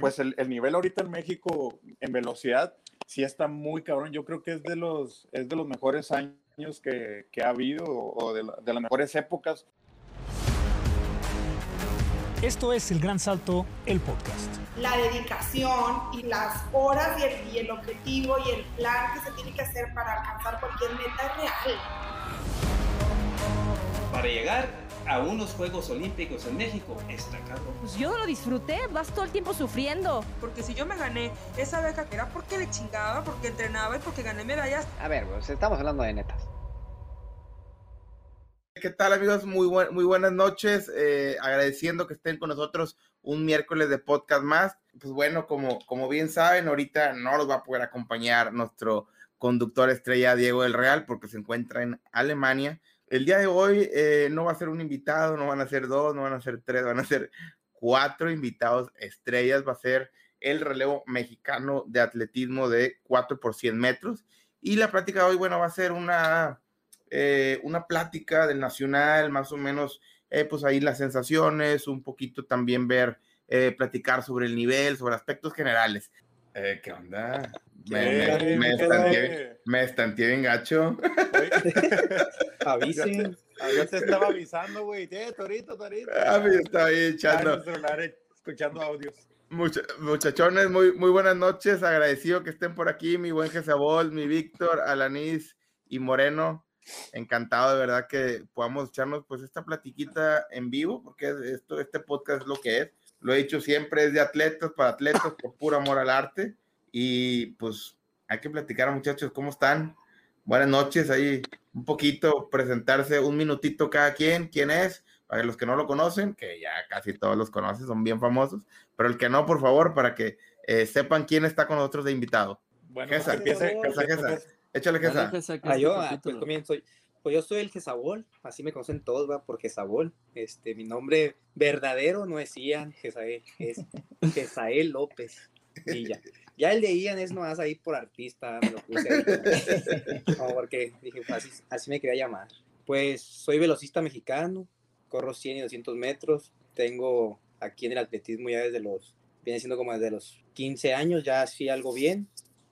pues el, el, nivel ahorita en México en velocidad sí está muy cabrón. Yo creo que es de los, es de los mejores años que, que ha habido o de, la, de las mejores épocas. Esto es El Gran Salto, el podcast. La dedicación y las horas y el, y el, objetivo y el plan que se tiene que hacer para alcanzar cualquier meta es real. Para llegar a unos Juegos Olímpicos en México está cabrón. Pues yo no lo disfruté, vas todo el tiempo sufriendo. Porque si yo me gané esa beca que era porque le chingaba, porque entrenaba y porque gané medallas. A ver, pues estamos hablando de netas. ¿Qué tal amigos? Muy, bu muy buenas noches. Eh, agradeciendo que estén con nosotros un miércoles de podcast más. Pues bueno, como, como bien saben, ahorita no nos va a poder acompañar nuestro conductor estrella Diego del Real porque se encuentra en Alemania. El día de hoy eh, no va a ser un invitado, no van a ser dos, no van a ser tres, van a ser cuatro invitados estrellas. Va a ser el relevo mexicano de atletismo de 4 por 100 metros. Y la práctica de hoy, bueno, va a ser una, eh, una plática del nacional, más o menos, eh, pues ahí las sensaciones, un poquito también ver, eh, platicar sobre el nivel, sobre aspectos generales. Eh, ¿Qué onda? Me, me, me, estanteé, me estanteé bien gacho. Avisen. Yo te estaba avisando, güey. Eh, torito, torito. Ah, me estaba ahí echando. escuchando audios. Much muchachones, muy, muy buenas noches. Agradecido que estén por aquí. Mi buen Jezabol, mi Víctor, Alanis y Moreno. Encantado de verdad que podamos echarnos pues esta platiquita en vivo, porque esto, este podcast es lo que es lo he dicho siempre, es de atletas para atletas, por puro amor al arte. Y pues hay que platicar, muchachos, ¿cómo están? Buenas noches, ahí un poquito, presentarse un minutito cada quien, quién es, para los que no lo conocen, que ya casi todos los conocen, son bien famosos, pero el que no, por favor, para que eh, sepan quién está con nosotros de invitado. Bueno, Gesa, Gesa, Gesa, Gesa. Échale Gesa. Ah, yo, ah, pues comienzo. Pues yo soy el Jezabol, así me conocen todos, va, por Jezabol. Este, mi nombre verdadero no es Ian Jezael, es Jezael López Villa. Ya el de Ian es nomás ahí por artista, me lo puse ahí. No, porque dije, pues así, así me quería llamar. Pues soy velocista mexicano, corro 100 y 200 metros, tengo aquí en el atletismo ya desde los, viene siendo como desde los 15 años, ya hacía algo bien,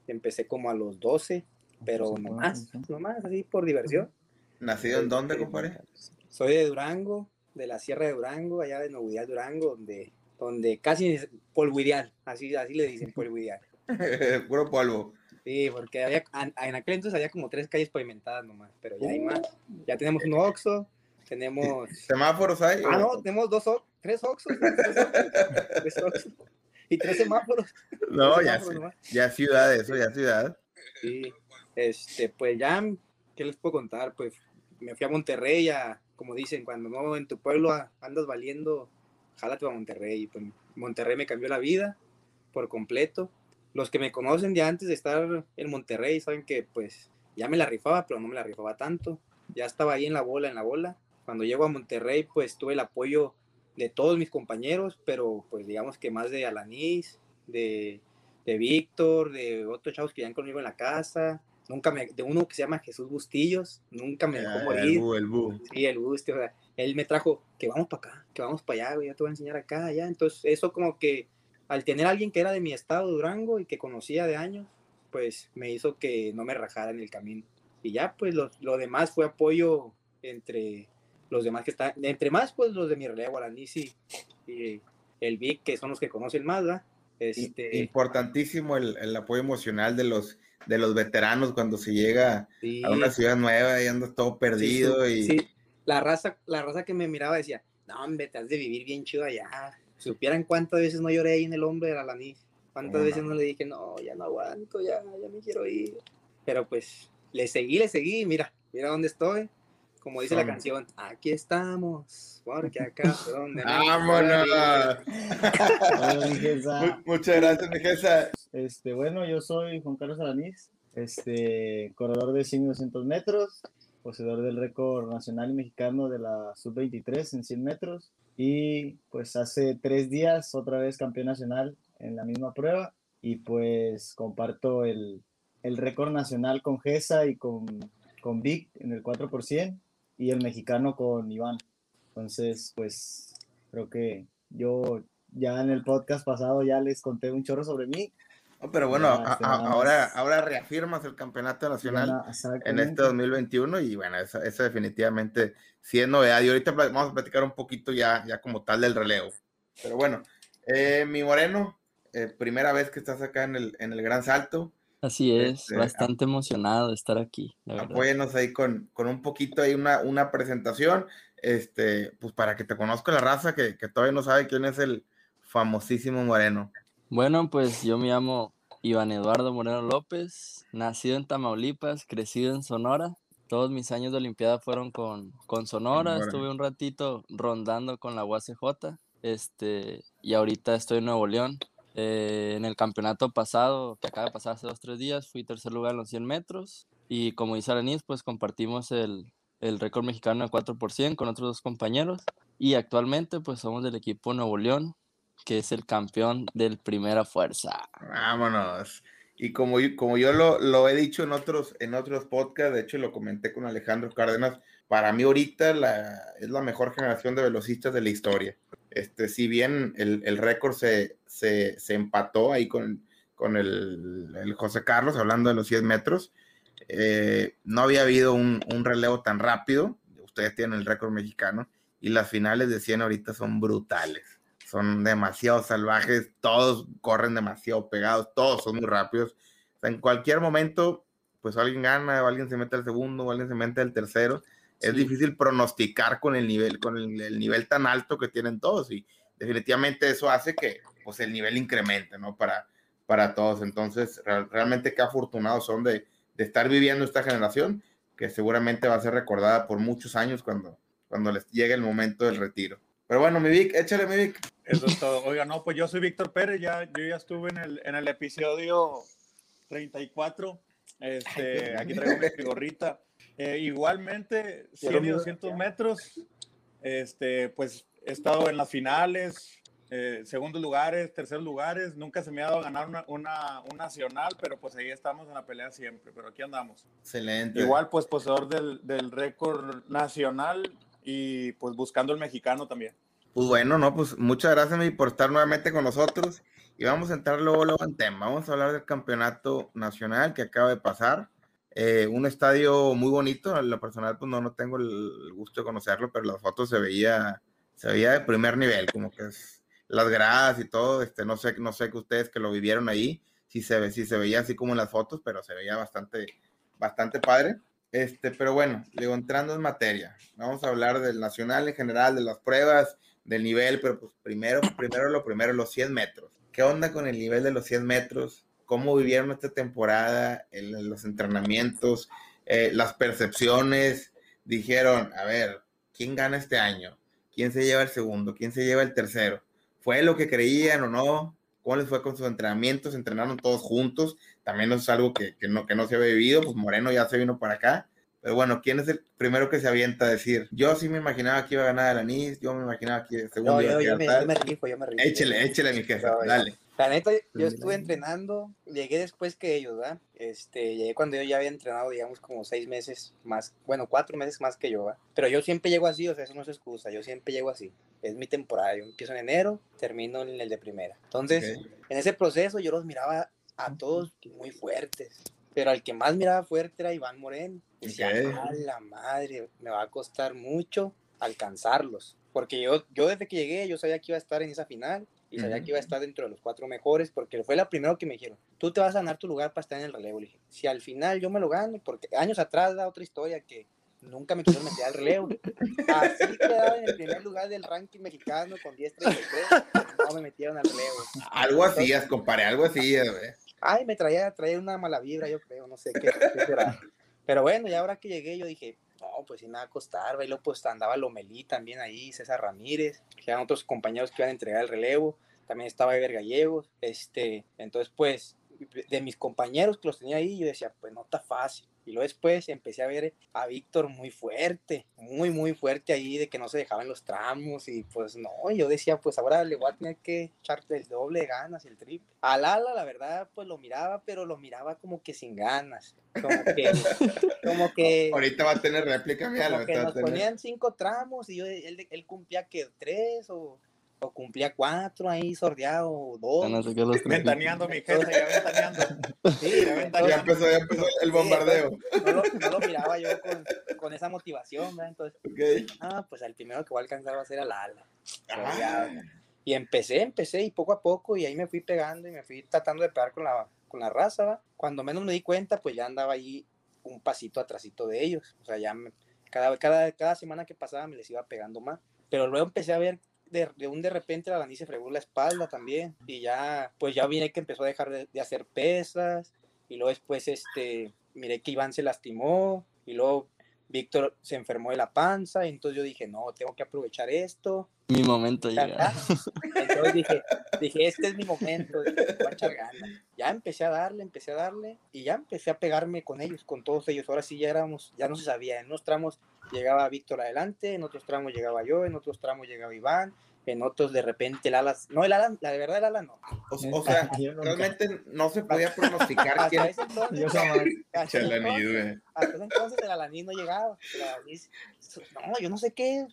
empecé como a los 12, pero no más, no más, así por diversión. ¿Nacido en dónde, compadre? Soy de Durango, de la Sierra de Durango, allá de Nuevo Ideal, Durango, donde, donde casi es polvo ideal, así, así le dicen polvo ideal. Puro polvo. Sí, porque había, en aquel entonces había como tres calles pavimentadas nomás, pero ya hay más. Ya tenemos un Oxxo, tenemos... ¿Semáforos hay? Ah, no, tenemos dos, tres Oxxos. Tres Oxxos. Y tres semáforos. No, tres ya, semáforos ya ciudad, eso, ya ciudad. Sí, este, pues ya, ¿qué les puedo contar? Pues me fui a Monterrey, a, como dicen, cuando no en tu pueblo andas valiendo, jálate a Monterrey. Pues Monterrey me cambió la vida por completo. Los que me conocen de antes de estar en Monterrey saben que pues ya me la rifaba, pero no me la rifaba tanto. Ya estaba ahí en la bola, en la bola. Cuando llego a Monterrey, pues tuve el apoyo de todos mis compañeros, pero pues digamos que más de Alanis, de, de Víctor, de otros chavos que iban conmigo en la casa, nunca me, de uno que se llama Jesús Bustillos, nunca me dejó Ah, morir. el bu, el bu. Sí, el Busti, o sea, él me trajo que vamos para acá, que vamos para allá, güey, ya te voy a enseñar acá, allá. Entonces, eso como que al tener a alguien que era de mi estado, Durango, y que conocía de años, pues me hizo que no me rajara en el camino. Y ya, pues lo, lo demás fue apoyo entre los demás que están, entre más, pues los de mi relevo, y, y el Vic, que son los que conocen más, ¿verdad? Este, Importantísimo el, el apoyo emocional de los, de los veteranos cuando se llega sí. a una ciudad nueva y andas todo perdido Sí, y sí. La raza, la raza que me miraba decía, no, hombre, te has de vivir bien chido allá. Supieran cuántas veces no lloré ahí en el hombre de la Alanis. Cuántas ¿Cómo veces no? no le dije, no, ya no aguanto, ya, ya me quiero ir. Pero pues, le seguí, le seguí, mira, mira dónde estoy. Como dice la canción, aquí estamos, porque acá donde... ¡Vámonos! Muchas gracias, mi Jesa. Este, bueno, yo soy Juan Carlos Alanís, este, corredor de 100 y 200 metros, poseedor del récord nacional y mexicano de la sub-23 en 100 metros y pues hace tres días otra vez campeón nacional en la misma prueba y pues comparto el, el récord nacional con Gesa y con, con Vic en el 4% y el mexicano con Iván. Entonces, pues creo que yo ya en el podcast pasado ya les conté un chorro sobre mí. pero bueno, ahora, ahora reafirmas el campeonato nacional en este 2021 y bueno, eso, definitivamente sí es novedad. Y ahorita vamos a platicar un poquito ya, ya como tal del relevo. Pero bueno, eh, mi Moreno, eh, primera vez que estás acá en el, en el Gran Salto. Así es, este, bastante emocionado de estar aquí. Apóyenos ahí con, con, un poquito ahí una, una presentación, este, pues para que te conozca la raza que, que todavía no sabe quién es el famosísimo Moreno. Bueno, pues yo me llamo Iván Eduardo Moreno López, nacido en Tamaulipas, crecido en Sonora. Todos mis años de Olimpiada fueron con, con Sonora, estuve un ratito rondando con la UACJ, este, y ahorita estoy en Nuevo León, eh, en el campeonato pasado, que acaba de pasar hace dos tres días, fui tercer lugar en los 100 metros. Y como dice Aranis, pues compartimos el, el récord mexicano de 4 por 100 con otros dos compañeros. Y actualmente, pues somos del equipo Nuevo León, que es el campeón del Primera Fuerza. Vámonos. Y como, como yo lo, lo, he dicho en otros, en otros podcasts, de hecho lo comenté con Alejandro Cárdenas, para mí ahorita la, es la mejor generación de velocistas de la historia. Este, si bien el, el récord se, se, se, empató ahí con, con el, el, José Carlos, hablando de los 100 metros, eh, no había habido un, un, relevo tan rápido. Ustedes tienen el récord mexicano y las finales de 100 ahorita son brutales. Son demasiado salvajes, todos corren demasiado pegados, todos son muy rápidos. En cualquier momento, pues alguien gana, o alguien se mete al segundo, o alguien se mete al tercero es difícil pronosticar con el nivel, con el, nivel tan alto que tienen todos y definitivamente eso hace que pues el nivel incremente, ¿no? Para, para todos. Entonces, realmente qué afortunados son de, de, estar viviendo esta generación que seguramente va a ser recordada por muchos años cuando, cuando les llegue el momento del retiro. Pero bueno, mi Vic, échale mi Vic. Eso es todo. Oiga, no, pues yo soy Víctor Pérez, ya, yo ya estuve en el, en el episodio 34. Este, aquí traigo mi gorrita. Eh, igualmente, 100 y 200 metros, este, pues he estado en las finales, eh, segundos lugares, terceros lugares, nunca se me ha dado a ganar una, una, un nacional, pero pues ahí estamos en la pelea siempre, pero aquí andamos. Excelente. Igual, pues poseedor del, del récord nacional y pues buscando el mexicano también. Pues bueno, no, pues muchas gracias por estar nuevamente con nosotros y vamos a entrar luego, luego en tema. Vamos a hablar del campeonato nacional que acaba de pasar. Eh, un estadio muy bonito, en lo personal pues no, no tengo el gusto de conocerlo, pero las fotos se veía, se veía de primer nivel, como que es las gradas y todo, este, no sé, no sé que ustedes que lo vivieron ahí, si se, ve, si se veía así como en las fotos, pero se veía bastante, bastante padre. Este, pero bueno, digo, entrando en materia, vamos a hablar del nacional en general, de las pruebas, del nivel, pero pues primero, primero lo primero, los 100 metros. ¿Qué onda con el nivel de los 100 metros? Cómo vivieron esta temporada, en los entrenamientos, eh, las percepciones. Dijeron, a ver, ¿quién gana este año? ¿Quién se lleva el segundo? ¿Quién se lleva el tercero? ¿Fue lo que creían o no? ¿Cómo les fue con sus entrenamientos? ¿Entrenaron todos juntos? También es algo que, que, no, que no se había vivido, pues Moreno ya se vino para acá. Pero bueno, ¿quién es el primero que se avienta a decir? Yo sí me imaginaba que iba a ganar el anís, yo me imaginaba que segundo no, yo, me, yo, me, rifo, yo me rifo. Échele, échele, mi jefe, dale. La neta, yo estuve entrenando, llegué después que ellos, ¿verdad? Este, llegué cuando yo ya había entrenado, digamos, como seis meses más, bueno, cuatro meses más que yo, ¿verdad? Pero yo siempre llego así, o sea, eso no es excusa, yo siempre llego así. Es mi temporada, yo empiezo en enero, termino en el de primera. Entonces, en ese proceso yo los miraba a todos muy fuertes, pero al que más miraba fuerte era Iván Moreno. Decía, a la madre, me va a costar mucho alcanzarlos. Porque yo, yo desde que llegué, yo sabía que iba a estar en esa final y sabía que iba a estar dentro de los cuatro mejores, porque fue la primera que me dijeron, tú te vas a ganar tu lugar para estar en el relevo. Le dije, si al final yo me lo gano, porque años atrás da otra historia que nunca me quisieron meter al relevo. Así quedaba en el primer lugar del ranking mexicano con 10.33, no me metieron al relevo. Algo hacías, compadre, algo hacías, güey. Ay, me traía, traía una mala vibra, yo creo, no sé qué, qué será. Pero bueno, ya ahora que llegué, yo dije, no, pues sí me va a costar, luego pues andaba Lomelí también ahí, César Ramírez, que eran otros compañeros que iban a entregar el relevo, también estaba Ever Gallegos, este, entonces pues de mis compañeros que los tenía ahí, yo decía, pues no está fácil. Y luego después empecé a ver a Víctor muy fuerte, muy, muy fuerte ahí, de que no se dejaban los tramos. Y pues no, yo decía, pues ahora le voy a tener que echarte el doble de ganas, el triple. Al ala, la verdad, pues lo miraba, pero lo miraba como que sin ganas. Como que. como que Ahorita va a tener réplica, mía. Como que nos ponían cinco tramos y yo, él, él cumplía que tres o o cumplía cuatro ahí sordeado, dos. No sé qué los tres. Ventaneando, mi jefe, ya ventaneando. Sí, Ya entonces- Ya empezó, ya empezó el sí, bombardeo. entonces, No lo, no lo miraba yo con, con esa motivación, ¿verdad? Entonces, ah, pues el primero que voy a alcanzar va a ser al ala. Ah. Y empecé, empecé y poco a poco y ahí me fui pegando y me fui tratando de pegar con la, con la raza, ¿va? Cuando menos me di cuenta, pues ya andaba ahí un pasito atrasito de ellos. O sea, ya me- cada, cada, cada semana que pasaba me les iba pegando más. Pero luego empecé a ver de, un de repente la Dani se fregó la espalda también. Y ya, pues ya miré que empezó a dejar de, de hacer pesas. Y luego después, este, miré que Iván se lastimó. Y luego Víctor se enfermó de la panza. Y entonces yo dije, no, tengo que aprovechar esto. Mi momento llega. Entonces dije, dije, este es mi momento, dije, voy a echar ganas. Ya empecé a darle, empecé a darle y ya empecé a pegarme con ellos, con todos ellos. Ahora sí ya éramos, ya no se sabía. En unos tramos llegaba Víctor adelante, en otros tramos llegaba yo, en otros tramos llegaba Iván, en otros de repente el ala, no, el ala, la de verdad el ala no. O, o sea, realmente no se podía pronosticar Hasta quién. ese entonces, hasta entonces- hasta entonces el alaní no llegaba. El no, yo no sé qué,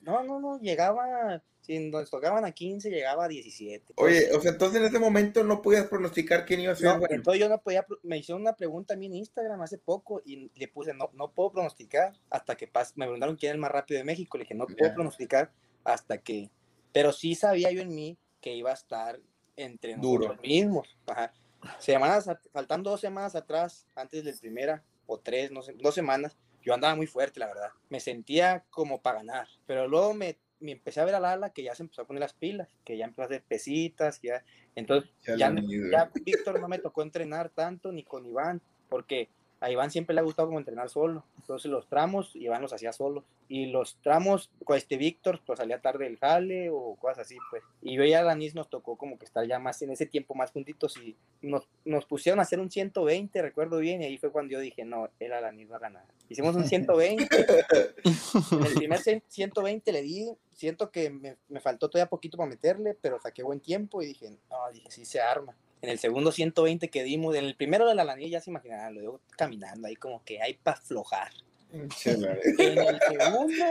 no, no, no, llegaba, si nos tocaban a 15, llegaba a 17. Oye, o sea, entonces en ese momento no podías pronosticar quién iba a ser. No, bueno. entonces yo no podía, me hicieron una pregunta a mí en Instagram hace poco y le puse, no, no puedo pronosticar hasta que pase, me preguntaron quién era el más rápido de México, le dije, no puedo pronosticar hasta que, pero sí sabía yo en mí que iba a estar entre Duro. nosotros mismos, ajá. Semanas, faltando dos semanas atrás, antes del primera, o tres, no sé, dos semanas, yo andaba muy fuerte, la verdad, me sentía como para ganar, pero luego me, me empecé a ver al ala que ya se empezó a poner las pilas, que ya empezó a hacer pesitas, ya, entonces ya, güey. ya Víctor no me tocó entrenar tanto ni con Iván, porque a Iván siempre le ha gustado como entrenar solo. Entonces los tramos Iván los hacía solo. Y los tramos, con este Víctor, pues salía tarde del jale o cosas así, pues. Y yo y a Danis nos tocó como que estar ya más en ese tiempo más juntitos y nos, nos pusieron a hacer un 120, recuerdo bien, y ahí fue cuando yo dije, no, él a Danis va a ganar. Hicimos un 120. en el primer cien- 120 le di, siento que me, me faltó todavía poquito para meterle, pero saqué buen tiempo y dije, no, dije, sí se arma. En el segundo 120 que dimos, en el primero de la lanilla ya se imaginarán, lo digo caminando ahí como que hay para aflojar. En el segundo,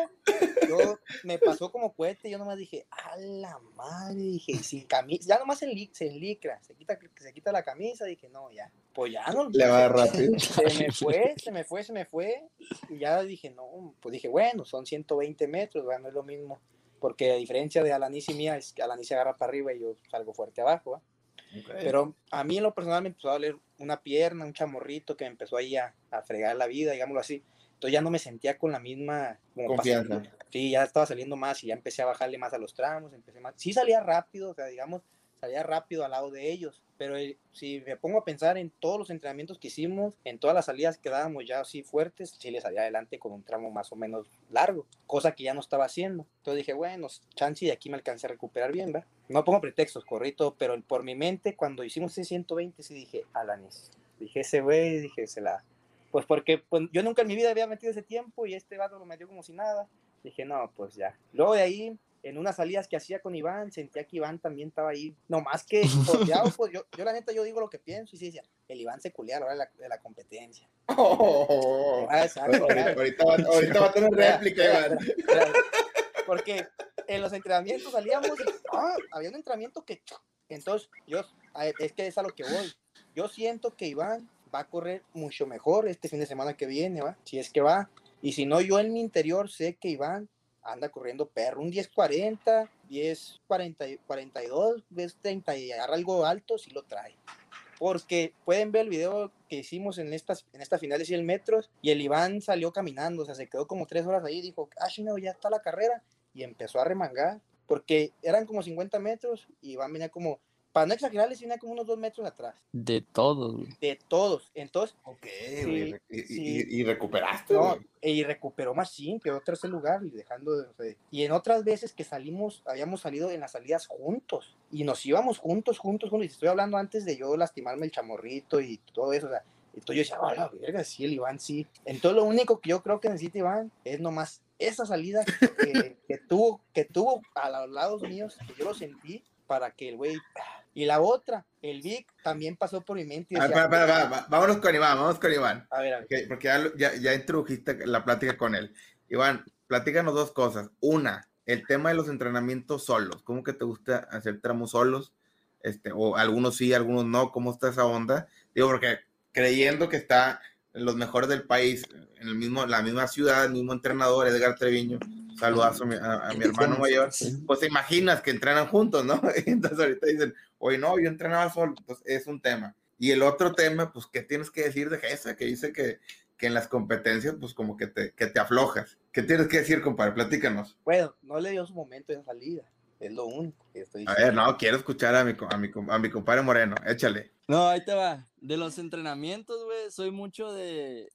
yo me pasó como cohete, yo nomás dije, a la madre, dije, sin camisa, ya nomás se, li- se licra, se quita, se quita la camisa, dije, no, ya, pues ya no. Le va rápido. Se me fue, se me fue, se me fue, y ya dije, no, pues dije, bueno, son 120 metros, bueno, es lo mismo, porque a diferencia de Alanis y mía, es que Alanis se agarra para arriba y yo salgo fuerte abajo, Pero a mí en lo personal me empezó a doler una pierna, un chamorrito que me empezó ahí a, a fregar la vida, digámoslo así. Entonces ya no me sentía con la misma como Confianza. pasión. Sí, ya estaba saliendo más y ya empecé a bajarle más a los tramos, empecé más. Sí salía rápido, o sea, digamos, salía rápido al lado de ellos, pero eh, si me pongo a pensar en todos los entrenamientos que hicimos, en todas las salidas que dábamos ya así fuertes, sí le salía adelante con un tramo más o menos largo, cosa que ya no estaba haciendo. Entonces dije, bueno, chance de aquí me alcancé a recuperar bien, ¿verdad? No pongo pretextos, corrito, pero por mi mente, cuando hicimos ese 120, sí dije, Alanis. Dije, ese güey, dije, se la. Pues porque pues, yo nunca en mi vida había metido ese tiempo y este vato lo metió como si nada. Dije, no, pues ya. Luego de ahí, en unas salidas que hacía con Iván, sentía que Iván también estaba ahí. No más que, jodeado, pues yo, yo la neta, yo digo lo que pienso y sí decía, el Iván se culea a la hora de la, de la competencia. Oh. Ah, exacto, Ahorita, ahorita va, ahorita va a tener réplica, Iván. Porque en los entrenamientos salíamos y ah, había un entrenamiento que. Entonces, yo. Es que es a lo que voy. Yo siento que Iván va a correr mucho mejor este fin de semana que viene, ¿va? Si es que va. Y si no, yo en mi interior sé que Iván anda corriendo perro. Un 10.40, 10.40, 42, 10.30 y algo alto, si lo trae porque pueden ver el video que hicimos en estas en esta final de 100 metros y el Iván salió caminando, o sea, se quedó como tres horas ahí, dijo, ah, no, ya está la carrera, y empezó a remangar, porque eran como 50 metros y Iván venía como, para no exagerarles, venía como unos dos metros atrás, De todos, güey. de todos, entonces, Ok, Sí, güey. Y, sí. y- y recuperaste, no, güey. y recuperó más sí, quedó tercer lugar y dejando de, o sea, y en otras veces que salimos, habíamos salido en las salidas juntos y nos íbamos juntos, juntos, juntos, y estoy hablando antes de yo lastimarme el chamorrito y todo eso, o sea, entonces yo decía, a la verga, sí, el Iván sí. Entonces lo único que yo creo que necesita Iván es nomás esa salida que, que tuvo, que tuvo a los lados míos, que yo lo sentí, para que el güey... Y la otra, el Vic también pasó por mi mente. y A ver, decía, para, para, para, Vámonos con Iván, vamos con Iván. a ver, a ver. Ok, porque ya, ya, ya introdujiste la plática con él. Iván, platícanos dos cosas. Una, el tema de los entrenamientos solos. ¿Cómo que te gusta hacer tramos solos? Este, o algunos sí, algunos no. ¿Cómo está esa onda? Digo, porque creyendo que está en los mejores del país, en el mismo, la misma ciudad, el mismo entrenador, Edgar Treviño, saludazo a mi, a, mi hermano mayor, pues te imaginas que entrenan juntos, ¿no? Entonces ahorita dicen, oye, no, yo entrenaba solo, pues es un tema. Y el otro tema, pues, ¿qué tienes que decir de Gesa? Que dice que, que en las competencias, pues, como que te, que te aflojas. ¿Qué tienes que decir, compadre? Platícanos. Bueno, no le dio su momento de salida. Es lo único que estoy diciendo. A ver, no, quiero escuchar a mi, a mi, a mi compadre Moreno. Échale. No, ahí te va. De los entrenamientos, güey, soy mucho de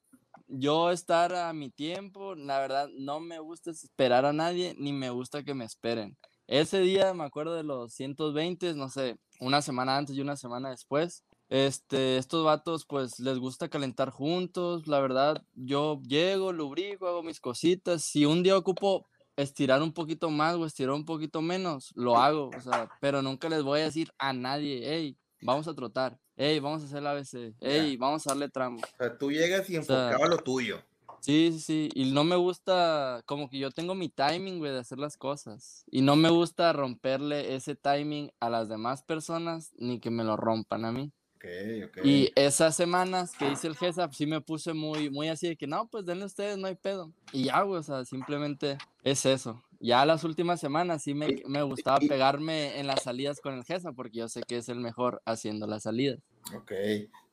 yo estar a mi tiempo. La verdad, no me gusta esperar a nadie, ni me gusta que me esperen. Ese día me acuerdo de los 120, no sé, una semana antes y una semana después. Este, estos vatos pues les gusta calentar juntos, la verdad, yo llego, lubrico, hago mis cositas, si un día ocupo estirar un poquito más o estirar un poquito menos, lo hago, o sea, pero nunca les voy a decir a nadie, hey, vamos a trotar, hey, vamos a hacer la ABC, hey, vamos a darle tramo. O sea, tú llegas y enfocaba lo tuyo. Sí, sí, sí, y no me gusta, como que yo tengo mi timing, güey, de hacer las cosas, y no me gusta romperle ese timing a las demás personas, ni que me lo rompan a mí. Okay, okay. Y esas semanas que hice el GESAP, sí me puse muy, muy así de que no, pues denle ustedes, no hay pedo. Y ya, güey, o sea, simplemente es eso. Ya las últimas semanas sí me, me gustaba pegarme en las salidas con el GESA porque yo sé que es el mejor haciendo las salidas. Ok,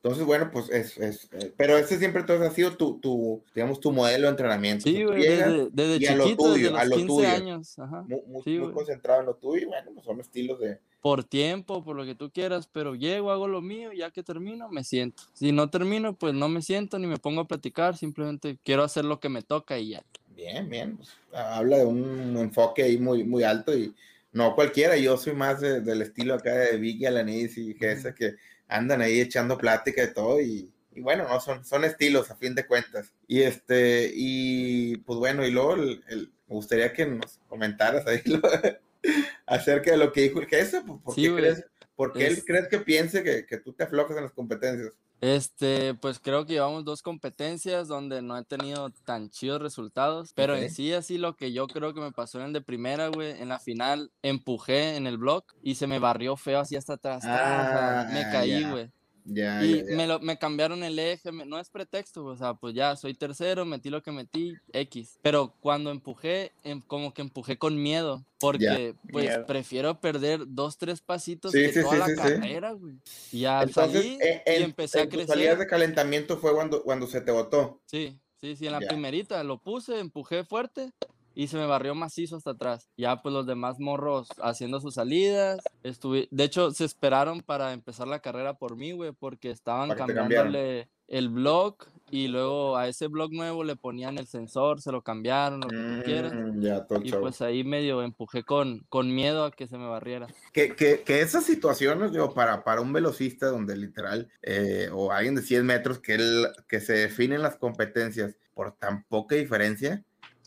entonces bueno, pues es, es eh, pero ese siempre entonces ha sido tu, tu, digamos, tu modelo de entrenamiento. Sí, güey, desde, desde chiquito, a lo tuyo, desde los a lo 15 tuyo. años. Ajá. Muy, muy, sí, muy concentrado en lo tuyo y bueno, pues son estilos de... Por tiempo, por lo que tú quieras, pero llego, hago lo mío y ya que termino, me siento. Si no termino, pues no me siento ni me pongo a platicar, simplemente quiero hacer lo que me toca y ya. Bien, bien, pues, habla de un enfoque ahí muy, muy alto y no cualquiera, yo soy más de, del estilo acá de Vicky Alanis y Gesa, que andan ahí echando plática de todo y, y, bueno, no son, son estilos a fin de cuentas. Y este, y pues bueno, y luego el, el, me gustaría que nos comentaras ahí lo, acerca de lo que dijo el Gesa, pues, ¿por, sí, qué, crees, ¿por qué es... él crees que piense que, que tú te aflojas en las competencias? Este, pues creo que llevamos dos competencias donde no he tenido tan chidos resultados, pero okay. en sí así lo que yo creo que me pasó en el de primera, güey, en la final empujé en el block y se me barrió feo así hasta atrás, ah, me caí, güey. Ya, y ya, ya. Me, lo, me cambiaron el eje, me, no es pretexto, o sea, pues ya soy tercero, metí lo que metí, X. Pero cuando empujé, em, como que empujé con miedo, porque pues miedo. prefiero perder dos, tres pasitos sí, que sí, toda sí, la carrera, güey. Y ya Entonces, salí en, y empecé en a crecer. salidas de calentamiento fue cuando, cuando se te botó. Sí, sí, sí, en la primerita lo puse, empujé fuerte y se me barrió macizo hasta atrás. Ya pues los demás morros haciendo sus salidas. Estuve, de hecho, se esperaron para empezar la carrera por mí, güey, porque estaban cambiándole el blog y luego a ese blog nuevo le ponían el sensor, se lo cambiaron, lo que mm, tú quieras. Ya, y pues ahí medio empujé con, con miedo a que se me barriera. Que, que, que esas situaciones, digo, para, para un velocista donde literal, eh, o alguien de 100 metros, que, él, que se definen las competencias por tan poca diferencia,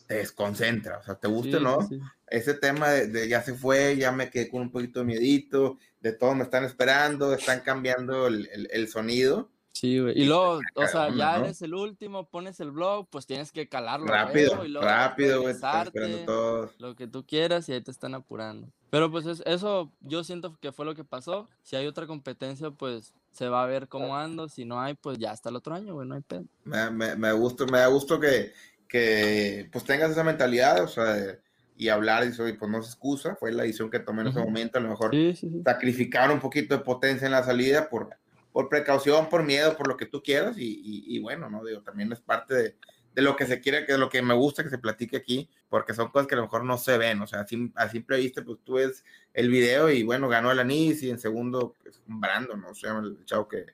te desconcentra, o sea, te gusta, Sí, ¿no? sí. Ese tema de, de ya se fue, ya me quedé con un poquito de miedito, de todos me están esperando, están cambiando el, el, el sonido. Sí, güey. Y luego, o sea, Caramba, ya ¿no? eres el último, pones el blog, pues tienes que calarlo. Rápido, luego, y luego rápido, güey, esperando todos. Lo que tú quieras y ahí te están apurando. Pero pues es- eso yo siento que fue lo que pasó. Si hay otra competencia, pues se va a ver cómo ando. Si no hay, pues ya hasta el otro año, güey, no hay pedo. Me, me, me gusta, me da gusto que, que pues tengas esa mentalidad, o sea, de- y hablar y eso, y pues no se excusa, fue la decisión que tomé en ese momento, a lo mejor Sí, sí, sí. sacrificar un poquito de potencia en la salida por, por precaución, por miedo, por lo que tú quieras, y, y, y bueno, ¿no? Digo, también es parte de, de lo que se quiere, que de lo que me gusta que se platique aquí, porque son cosas que a lo mejor no se ven, o sea, a, sim- a simple vista, pues tú ves el video y bueno, ganó el anís y en segundo, pues, Brandon, ¿no? Se llama el chavo que,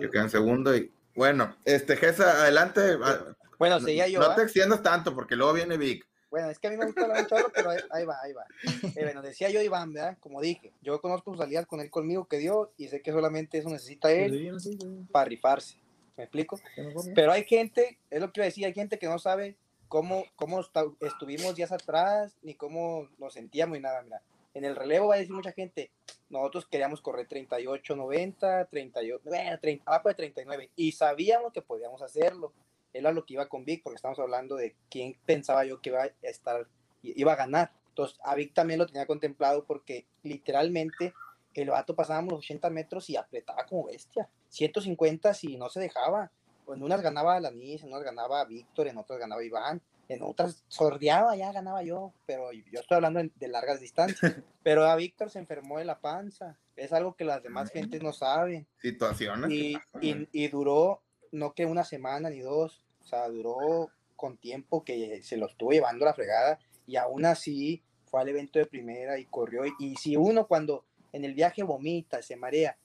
que queda en segundo y bueno, este, Gesa, adelante. Bueno, no- seguía yo, No ¿ah? te extiendas tanto porque luego viene Vic. Bueno, es que a mí me gusta hablar un chorro, pero ahí, va, ahí va. Eh, bueno, decía yo Iván, ¿verdad? Como dije, yo conozco sus salidas con él conmigo que dio y sé que solamente eso necesita él para rifarse. ¿Me explico? Pero hay gente, es lo que iba a decir, hay gente que no sabe cómo, cómo estuvimos días atrás, ni cómo nos sentíamos y nada, mira. En el relevo va a decir mucha gente, nosotros queríamos correr 38, 90, 38, bueno, 30, abajo de 39 y sabíamos que podíamos hacerlo. Era lo que iba con Vic porque estamos hablando de quién pensaba yo que iba a estar, iba a ganar. Entonces, a Vic también lo tenía contemplado porque literalmente el vato pasábamos los 80 metros y apretaba como bestia. 150 si no se dejaba. En unas ganaba Alanis, en unas ganaba Víctor, en otras ganaba Iván, en otras sordeaba, ya ganaba yo, pero yo estoy hablando de largas distancias. Pero a Víctor se enfermó de la panza, es algo que las demás gentes no saben. Situaciones. Y, y, y duró, no que una semana ni dos, o sea, duró con tiempo que se lo estuvo llevando la fregada y aún así fue al evento de primera y corrió. Y, si uno cuando en el viaje vomita, se marea,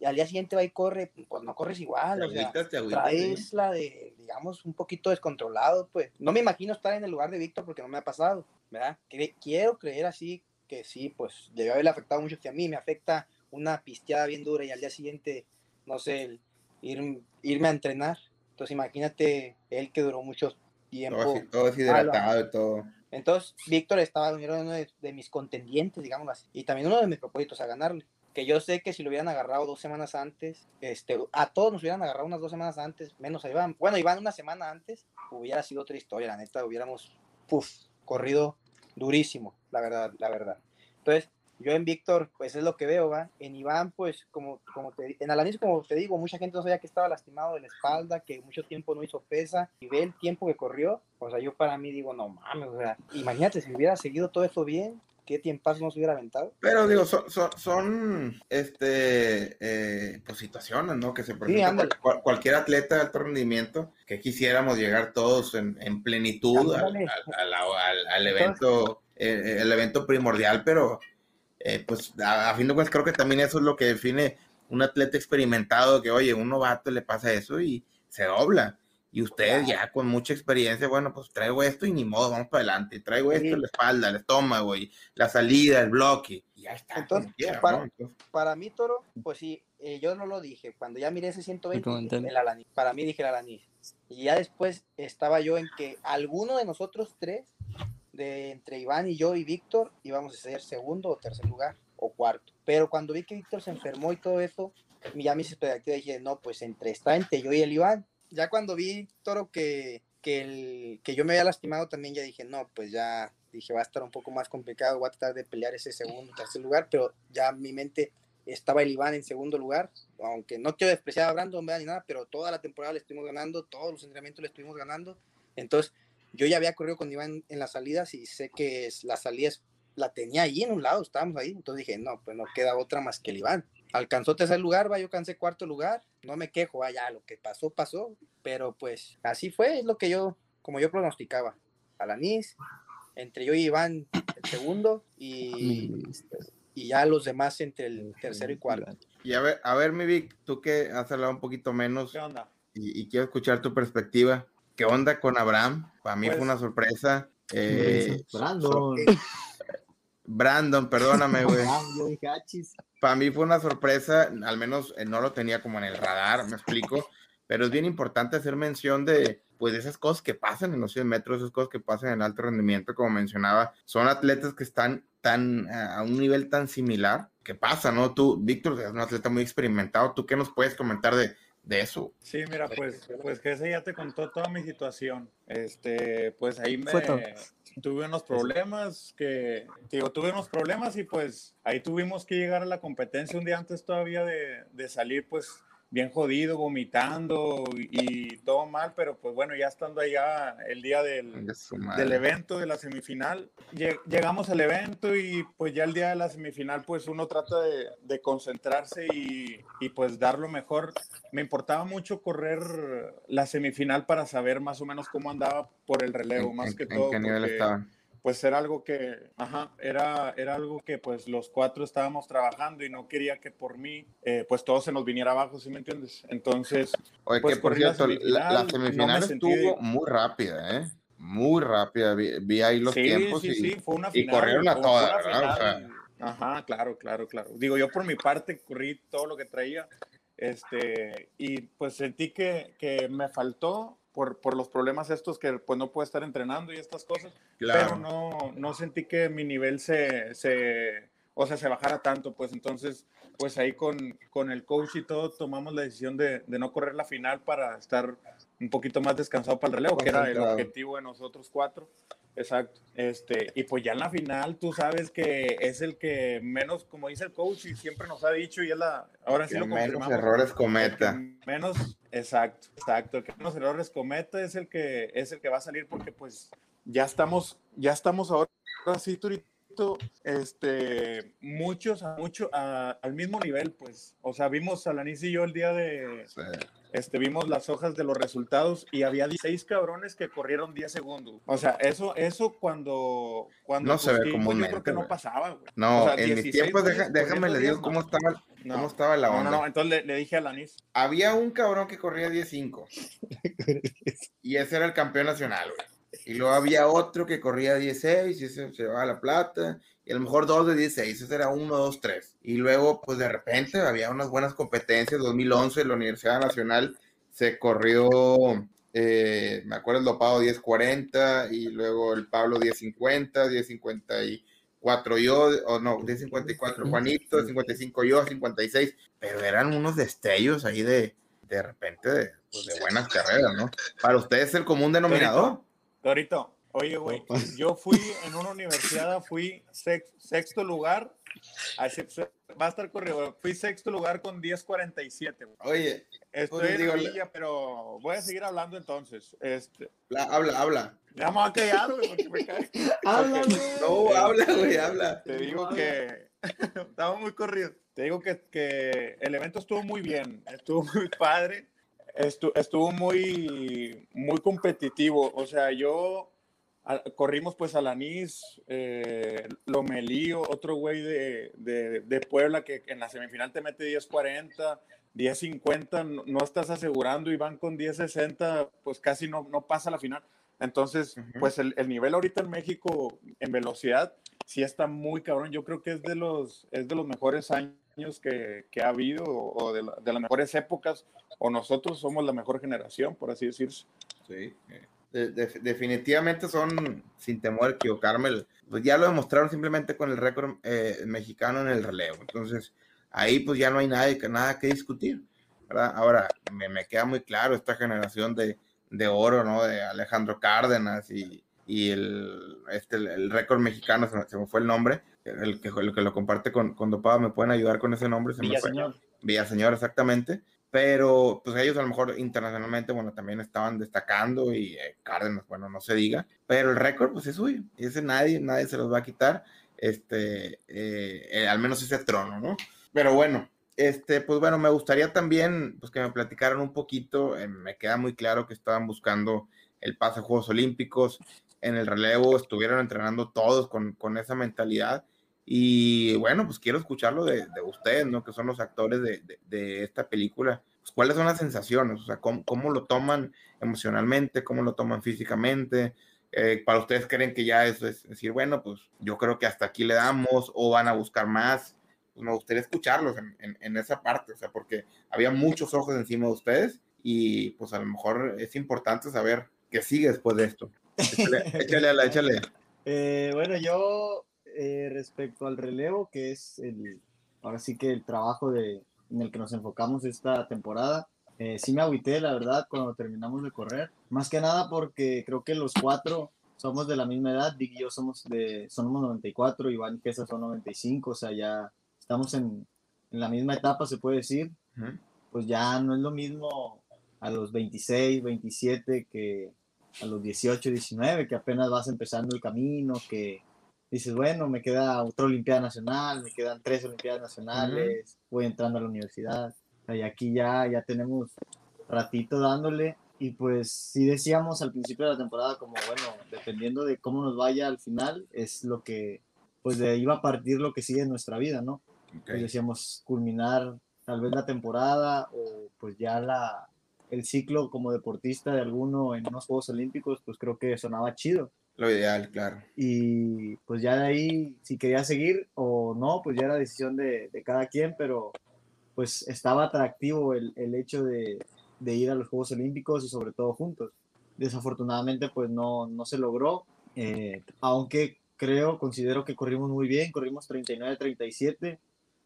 y al día siguiente va y corre, pues no corres igual, o sea, traes la de, digamos, un poquito descontrolado, pues. No me imagino estar en el lugar de Víctor porque no me ha pasado, ¿verdad? quiero creer así que sí, pues debe haberle afectado mucho que a mí me afecta una pisteada bien dura y al día siguiente, no sé, ir, irme a entrenar. Entonces imagínate él que duró mucho tiempo. Todo, todo deshidratado y todo. Entonces, Víctor estaba uno de, de, mis contendientes, digamos así, y también uno de mis propósitos a ganarle. Que yo sé que si lo hubieran agarrado dos semanas antes, este, a todos nos hubieran agarrado unas dos semanas antes, menos a Iván. Bueno, Iván una semana antes, hubiera sido otra historia, la neta, hubiéramos, puff, corrido durísimo, la verdad, la verdad. Entonces, yo en Víctor, pues es lo que veo, ¿va? En Iván, pues, como, como te, en Alanis, como te digo, mucha gente no sabía que estaba lastimado de la espalda, que mucho tiempo no hizo pesa, y ve el tiempo que corrió, o sea, yo para mí digo, no mames, o sea, imagínate si hubiera seguido todo esto bien, qué tiempo nos hubiera aventado. Pero digo, son, son, este, eh, pues situaciones, ¿no? Que se presentan cualquier atleta de alto rendimiento que quisiéramos llegar todos en, en plenitud al, al, al, evento, eh, el evento primordial, pero eh, pues a, fin de cuentas creo que también eso es lo que define un atleta experimentado, que oye, un novato le pasa eso y se dobla. Y usted ya con mucha experiencia, bueno, pues traigo esto y ni modo, vamos para adelante. Traigo esto, la espalda, el estómago y la salida, el bloque. Y ya está. Entonces, para, para, mí, Toro, pues sí, eh, yo no lo dije. Cuando ya miré ese 120, el Alanis, para mí dije el Alanis. Y ya después estaba yo en que alguno de nosotros tres de entre Iván y yo y Víctor íbamos a ser segundo o tercer lugar o cuarto. Pero cuando vi que Víctor se enfermó y todo eso, ya mis expectativas dije, no, pues entre está entre yo y el Iván. Ya cuando vi, Toro, que, que, que yo me había lastimado también, ya dije, no, pues ya dije, va a estar un poco más complicado, voy a tratar de pelear ese segundo, tercer lugar, pero ya mi mente estaba el Iván en segundo lugar, aunque no quiero despreciar a Brandon ni nada, pero toda la temporada le estuvimos ganando, todos los entrenamientos le estuvimos ganando. Entonces, yo ya había corrido con Iván en las salidas y sé que las salidas la tenía ahí en un lado, estábamos ahí. Entonces dije, no, pues no queda otra más que el Iván. Alcanzó tercer lugar, va, yo cansé cuarto lugar. No me quejo, ya lo que pasó, pasó. Pero pues así fue, es lo que yo, como yo pronosticaba. Alanis, entre yo y Iván el segundo y, y ya los demás entre el tercero y cuarto. Y a ver, a ver, mi Vic, tú que has hablado un poquito menos. ¿Qué onda? Y, y quiero escuchar tu perspectiva. ¿Qué onda con Abraham? Para mí fue pues una sorpresa. Eh, Brandon. Brandon, perdóname, güey. Para mí fue una sorpresa, al menos eh, no lo tenía como en el radar, me explico, pero es bien importante hacer mención de, pues, esas cosas que pasan en los 100 metros, esas cosas que pasan en alto rendimiento, como mencionaba, son atletas que están tan eh, a un nivel tan similar, que pasa, ¿no? Tú, Víctor, es un atleta muy experimentado, ¿tú qué nos puedes comentar de, de eso. Sí, mira, pues, pues que ese ya te contó toda mi situación. Este, pues ahí me tuve unos problemas que, digo, tuve unos problemas y pues ahí tuvimos que llegar a la competencia un día antes todavía de, de salir, pues bien jodido, vomitando y, todo mal, pero pues bueno, ya estando allá el día del, del evento, de la semifinal, llegamos al evento y pues ya el día de la semifinal pues uno trata de, de concentrarse y, y, pues dar lo mejor. Me importaba mucho correr la semifinal para saber más o menos cómo andaba por el relevo, más que todo. ¿En qué nivel estaban? Pues era algo que, ajá, era, era algo que pues los cuatro estábamos trabajando y no quería que por mí, eh, pues todo se nos viniera abajo, ¿sí me entiendes? Entonces, Oye, pues, que por cierto, la semifinal, estuvo muy rápida, ¿eh? Muy rápida, vi, ahí los tiempos sí, y, sí, fue una final, y corrieron a todas, ¿verdad? Ajá, claro, claro, claro. Digo, yo por mi parte corrí todo lo que traía, este, y pues sentí que, que me faltó por, por, los problemas estos que pues no puedo estar entrenando y estas cosas, pero no, no sentí que mi nivel se, se, o sea, se bajara tanto, pues. Entonces, pues ahí con, con el coach y todo tomamos la decisión de, de, no correr la final para estar un poquito más descansado para el relevo, que era el objetivo de nosotros cuatro. Exacto. Este, y pues ya en la final tú sabes que es el que menos, como dice el coach, y siempre nos ha dicho, y es la, ahora sí lo menos errores cometa. que Menos, exacto, exacto. El que menos errores cometa es el que es el que va a salir porque pues ya estamos, ya estamos ahora sí, Turito, este, muchos, a mucho, a- al mismo nivel, pues. O sea, vimos a Lanis y yo el día de, Sí. Este, vimos las hojas de los resultados y había 16 cabrones que corrieron 10 segundos. O sea, eso, eso cuando, cuando No se ve tiempos, comúnmente, yo creo que no pasaba, güey. No, O sea, en mis 16 tiempos, deja- déjame le digo 10, cómo estaba, No. cómo estaba la onda. no, no, entonces le, le dije a Lanis. Había un cabrón que corría 10.5 y ese era el campeón nacional, güey. Y luego había otro que corría 16 y ese se llevaba la plata. Y a lo mejor dos de 16, ese era 1, 2, 3. Y luego, pues de repente había unas buenas competencias. 2011, la Universidad Nacional se corrió, eh, me acuerdo el dopado 10.40 y luego el Pablo 10.50, 10.54 yo, o no, 10.54 Juanito, 55 yo, 56. Pero eran unos destellos ahí de, de repente, de, pues, de buenas carreras, ¿no? Para ustedes el común denominador. Torito, oye, güey, yo fui en una universidad, fui sex- sexto lugar, va a estar corrido, fui sexto lugar con 10.47, güey. Oye, Estoy pues, en digo, la villa, pero voy a seguir hablando entonces. Este, la- habla, habla. ya me voy a callar, güey, porque me cae. Habla, Porque- güey. No, habla, güey, habla. Te digo que estaba muy corrido. Te digo que, que el evento estuvo muy bien, estuvo muy padre, estu- estuvo muy, muy competitivo. O sea, yo a- corrimos pues a Lanís, eh, Lomelío, otro güey de, de, de Puebla que en la semifinal te mete 10.40, 10.50, no, no estás asegurando y van con 10.60, pues casi no, no pasa la final. Entonces, pues el, el nivel ahorita en México en velocidad sí está muy cabrón. Yo creo que es de los, es de los mejores años que, que ha habido o, o de, la- de las mejores épocas o nosotros somos la mejor generación, por así decirse. Sí. De- de- definitivamente son, sin temor a equivocarme, pues ya lo demostraron simplemente con el récord eh, mexicano en el relevo. Entonces, ahí pues ya no hay nada, que- nada que discutir. ¿verdad? Ahora, me, me queda muy claro esta generación de, de oro, ¿no? De Alejandro Cárdenas y, y el, este, el, el récord mexicano, se me, se me fue el nombre, el que, el que lo comparte con, con Dopado, ¿me pueden ayudar con ese nombre? Se me fue. Villaseñor. Villaseñor, exactamente. Pero pues ellos a lo mejor internacionalmente, bueno, también estaban destacando y eh, Cárdenas, bueno, no se diga. Pero el récord, pues es suyo. Y ese nadie, nadie se los va a quitar. Este, eh, eh, al menos ese trono, ¿no? Pero bueno, este, pues bueno, me gustaría también pues, que me platicaran un poquito. eh, me queda muy claro que estaban buscando el pase a Juegos Olímpicos. En el relevo estuvieron entrenando todos con, con esa mentalidad. Y bueno, pues quiero escucharlo de, de ustedes, ¿no? Que son los actores de, de- de esta película. Pues, ¿Cuáles son las sensaciones? O sea, ¿cómo, cómo lo toman emocionalmente? ¿Cómo lo toman físicamente? Eh, ¿Para ustedes creen que ya eso es decir, bueno, pues yo creo que hasta aquí le damos o van a buscar más? Pues me gustaría escucharlos en, en- en esa parte, o sea, porque había muchos ojos encima de ustedes y pues a lo mejor es importante saber qué sigue después de esto. Échale, échale, échale. Eh, bueno, yo eh, respecto al relevo, que es el, ahora sí que el trabajo de, en el que nos enfocamos esta temporada, eh, sí me agüité, la verdad, cuando terminamos de correr. Más que nada porque creo que los cuatro somos de la misma edad. Vic y yo somos de, somos 94, Iván y Kesa son 95, o sea, ya estamos en, en la misma etapa, se puede decir. Pues ya no es lo mismo a los 26, 27 que a los 18, 19, que apenas vas empezando el camino, que dices, bueno, me queda otra Olimpiada Nacional, me quedan tres Olimpiadas Nacionales, voy entrando a la universidad. Y aquí ya, ya tenemos ratito dándole. Y pues sí decíamos al principio de la temporada como, bueno, dependiendo de cómo nos vaya al final, es lo que, pues de ahí va a partir lo que sigue en nuestra vida, ¿no? Ok. Pues decíamos culminar tal vez la temporada o pues ya la, el ciclo como deportista de alguno en unos Juegos Olímpicos, pues creo que sonaba chido. Lo ideal, claro. Y pues ya de ahí, si quería seguir o no, pues ya era decisión de, de cada quien, pero pues estaba atractivo el, el hecho de, de ir a los Juegos Olímpicos y sobre todo juntos. Desafortunadamente pues no, no se logró, eh, aunque creo, considero que corrimos muy bien, corrimos 39-37,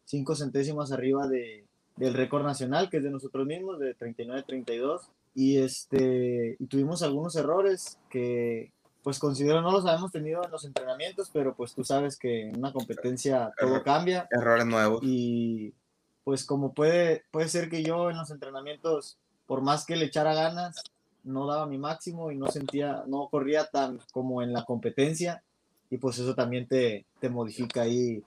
5 centésimas arriba de, del récord nacional, que es de nosotros mismos, de 39-32, y, este, y tuvimos algunos errores que, pues considero no los habíamos tenido en los entrenamientos, pero pues tú sabes que en una competencia todo cambia Errores nuevos. y pues como puede, puede ser que yo en los entrenamientos, por más que le echara ganas, no daba mi máximo y no sentía, no corría tan como en la competencia y pues eso también te, te modifica ahí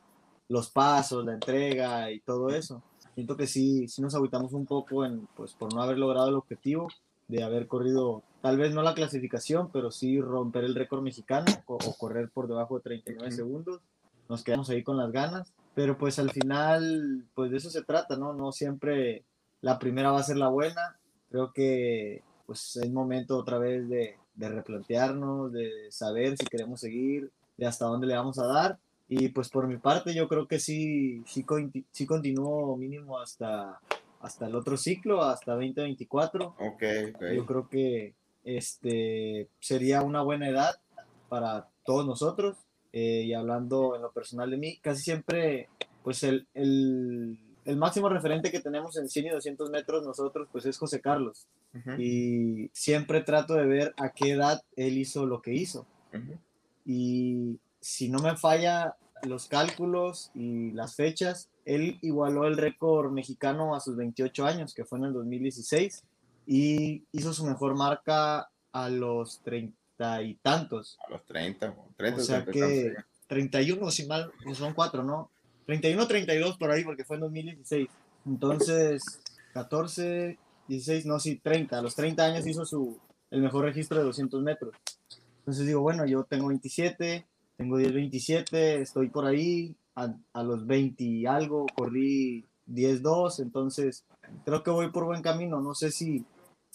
los pasos, la entrega y todo eso. Siento que sí, sí nos agüitamos un poco en, pues, por no haber logrado el objetivo de haber corrido, tal vez no la clasificación, pero sí romper el récord mexicano o, o correr por debajo de 39 Ujú. segundos. Nos quedamos ahí con las ganas, pero pues al final, pues de eso se trata, ¿no? No siempre la primera va a ser la buena. Creo que pues es momento otra vez de, de replantearnos, de saber si queremos seguir, de hasta dónde le vamos a dar. Y pues por mi parte yo creo que sí, sí, sí continúo mínimo hasta, hasta el otro ciclo, hasta 2024. Ok, ok. Yo creo que este sería una buena edad para todos nosotros. eh, y hablando en lo personal de mí, casi siempre, pues el, el, el máximo referente que tenemos en 100 y 200 metros nosotros, pues es José Carlos. Y siempre trato de ver a qué edad él hizo lo que hizo. Y si no me falla los cálculos y las fechas, él igualó el récord mexicano a sus 28 años, que fue en el 2016, y hizo su mejor marca a los 30 y tantos. A los 30, 30, O sea 30 que tantos, 31, si mal, son cuatro, ¿no? 31, 32 por ahí, porque fue en 2016. Entonces, 14, 16, no, sí, 30. A los 30 años hizo su, el mejor registro de 200 metros. Entonces digo, bueno, yo tengo 27, tengo 10, 27, estoy por ahí. A, a los 20 y algo corrí 10, 2. Entonces, creo que voy por buen camino. No sé si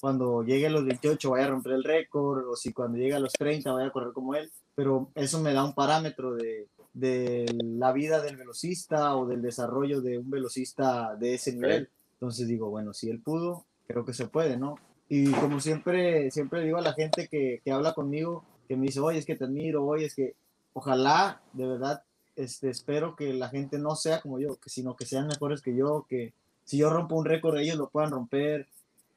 cuando llegue a los 28 vaya a romper el récord o si cuando llegue a los 30 vaya a correr como él, pero eso me da un parámetro de, de la vida del velocista o del desarrollo de un velocista de ese nivel. Entonces digo, bueno, si él pudo, creo que se puede, ¿no? Y como siempre, siempre digo a la gente que, que habla conmigo, que me dice, oye, es que te admiro, oye, es que ojalá, de verdad, este, espero que la gente no sea como yo, sino que sean mejores que yo, que si yo rompo un récord, ellos lo puedan romper.